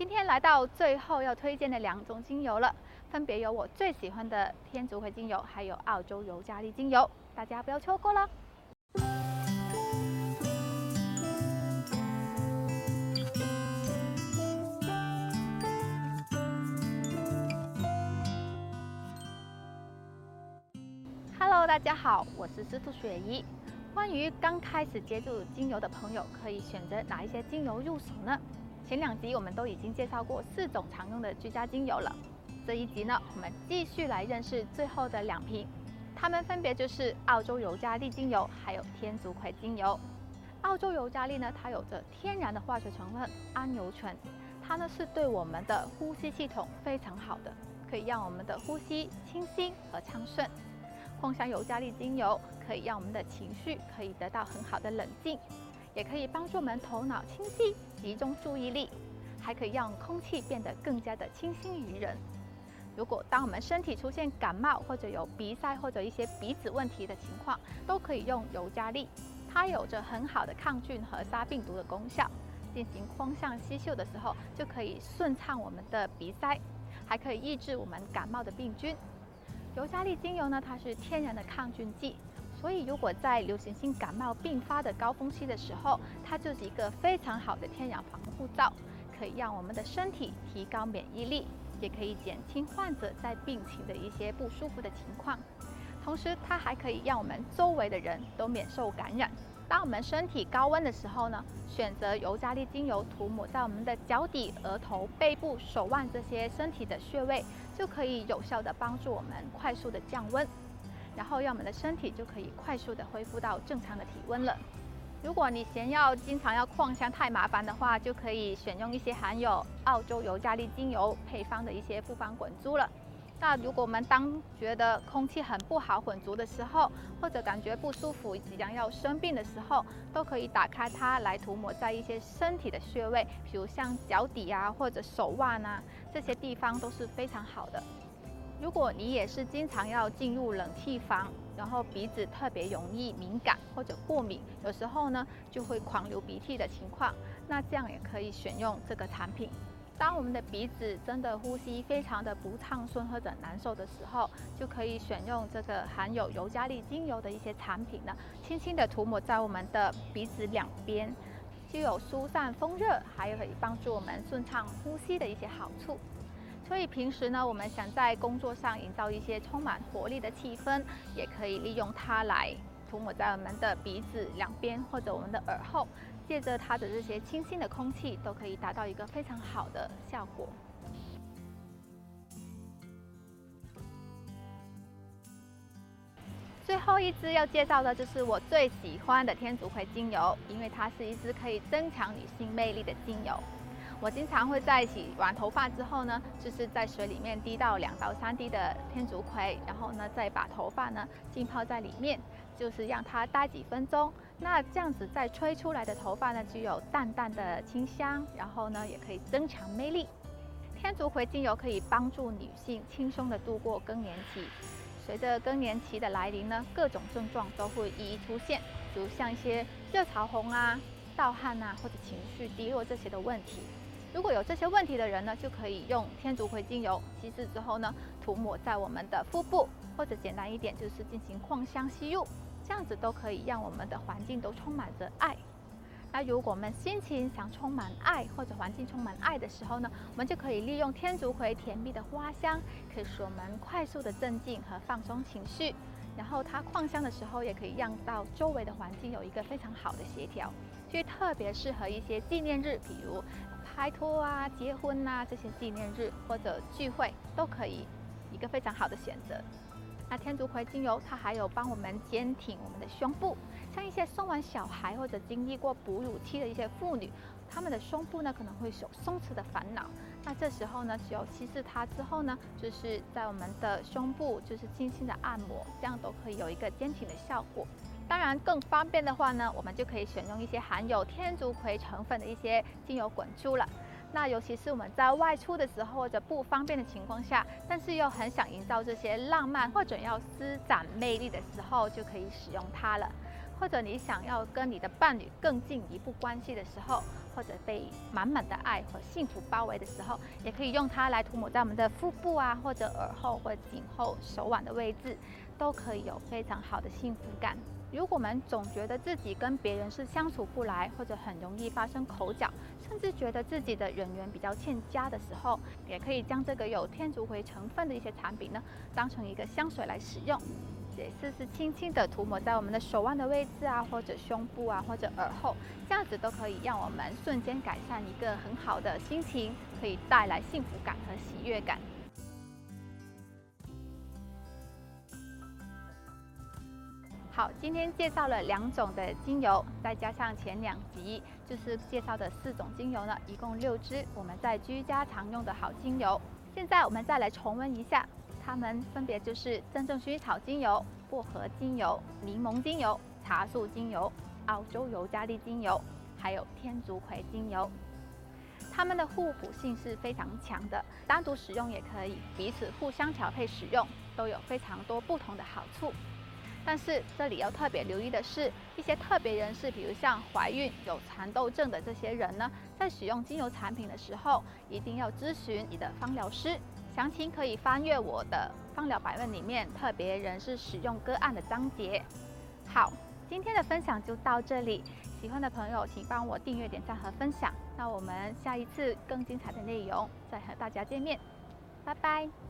今天来到最后要推荐的两种精油了，分别有我最喜欢的天竺葵精油，还有澳洲尤加利精油，大家不要错过了。Hello，大家好，我是司徒雪怡。关于刚开始接触精油的朋友，可以选择哪一些精油入手呢？前两集我们都已经介绍过四种常用的居家精油了，这一集呢，我们继续来认识最后的两瓶，它们分别就是澳洲尤加利精油，还有天竺葵精油。澳洲尤加利呢，它有着天然的化学成分桉油醇，它呢是对我们的呼吸系统非常好的，可以让我们的呼吸清新和畅顺。扩香尤加利精油可以让我们的情绪可以得到很好的冷静。也可以帮助我们头脑清晰、集中注意力，还可以让空气变得更加的清新宜人。如果当我们身体出现感冒或者有鼻塞或者一些鼻子问题的情况，都可以用尤加利，它有着很好的抗菌和杀病毒的功效。进行扩香吸嗅的时候，就可以顺畅我们的鼻塞，还可以抑制我们感冒的病菌。尤加利精油呢，它是天然的抗菌剂。所以，如果在流行性感冒病发的高峰期的时候，它就是一个非常好的天然防护罩，可以让我们的身体提高免疫力，也可以减轻患者在病情的一些不舒服的情况。同时，它还可以让我们周围的人都免受感染。当我们身体高温的时候呢，选择尤加利精油涂抹在我们的脚底、额头、背部、手腕这些身体的穴位，就可以有效地帮助我们快速地降温。然后让我们的身体就可以快速的恢复到正常的体温了。如果你嫌要经常要扩香太麻烦的话，就可以选用一些含有澳洲尤加利精油配方的一些复方滚珠了。那如果我们当觉得空气很不好混浊的时候，或者感觉不舒服、即将要生病的时候，都可以打开它来涂抹在一些身体的穴位，比如像脚底啊或者手腕啊这些地方都是非常好的。如果你也是经常要进入冷气房，然后鼻子特别容易敏感或者过敏，有时候呢就会狂流鼻涕的情况，那这样也可以选用这个产品。当我们的鼻子真的呼吸非常的不畅顺或者难受的时候，就可以选用这个含有尤加利精油的一些产品呢，轻轻的涂抹在我们的鼻子两边，具有疏散风热，还有可以帮助我们顺畅呼吸的一些好处。所以平时呢，我们想在工作上营造一些充满活力的气氛，也可以利用它来涂抹在我们的鼻子两边或者我们的耳后，借着它的这些清新的空气，都可以达到一个非常好的效果。最后一支要介绍的就是我最喜欢的天竺葵精油，因为它是一支可以增强女性魅力的精油。我经常会在洗完头发之后呢，就是在水里面滴到两到三滴的天竺葵，然后呢再把头发呢浸泡在里面，就是让它待几分钟。那这样子再吹出来的头发呢，具有淡淡的清香，然后呢也可以增强魅力。天竺葵精油可以帮助女性轻松的度过更年期。随着更年期的来临呢，各种症状都会一一出现，比如像一些热潮红啊、盗汗啊，或者情绪低落这些的问题。如果有这些问题的人呢，就可以用天竺葵精油稀释之后呢，涂抹在我们的腹部，或者简单一点就是进行扩香吸入，这样子都可以让我们的环境都充满着爱。那如果我们心情想充满爱，或者环境充满爱的时候呢，我们就可以利用天竺葵甜蜜的花香，可以使我们快速的镇静和放松情绪。然后它扩香的时候，也可以让到周围的环境有一个非常好的协调，所以特别适合一些纪念日，比如。拍拖啊、结婚啊，这些纪念日或者聚会都可以一个非常好的选择。那天竺葵精油它还有帮我们坚挺我们的胸部，像一些生完小孩或者经历过哺乳期的一些妇女，她们的胸部呢可能会有松弛的烦恼。那这时候呢，只要稀释它之后呢，就是在我们的胸部就是轻轻的按摩，这样都可以有一个坚挺的效果。当然，更方便的话呢，我们就可以选用一些含有天竺葵成分的一些精油滚珠了。那尤其是我们在外出的时候或者不方便的情况下，但是又很想营造这些浪漫或者要施展魅力的时候，就可以使用它了。或者你想要跟你的伴侣更进一步关系的时候，或者被满满的爱和幸福包围的时候，也可以用它来涂抹在我们的腹部啊，或者耳后或颈后、手腕的位置，都可以有非常好的幸福感。如果我们总觉得自己跟别人是相处不来，或者很容易发生口角，甚至觉得自己的人缘比较欠佳的时候，也可以将这个有天竺葵成分的一些产品呢，当成一个香水来使用，也试试轻轻的涂抹在我们的手腕的位置啊，或者胸部啊，或者耳后，这样子都可以让我们瞬间改善一个很好的心情，可以带来幸福感和喜悦感。好，今天介绍了两种的精油，再加上前两集就是介绍的四种精油呢，一共六支我们在居家常用的好精油。现在我们再来重温一下，它们分别就是真正薰衣草精油、薄荷精油、柠檬精油、茶树精油、澳洲尤加利精油，还有天竺葵精油。它们的互补性是非常强的，单独使用也可以，彼此互相调配使用，都有非常多不同的好处。但是这里要特别留意的是，一些特别人士，比如像怀孕、有蚕豆症的这些人呢，在使用精油产品的时候，一定要咨询你的芳疗师。详情可以翻阅我的芳疗百问里面特别人士使用个案的章节。好，今天的分享就到这里，喜欢的朋友请帮我订阅、点赞和分享。那我们下一次更精彩的内容再和大家见面，拜拜。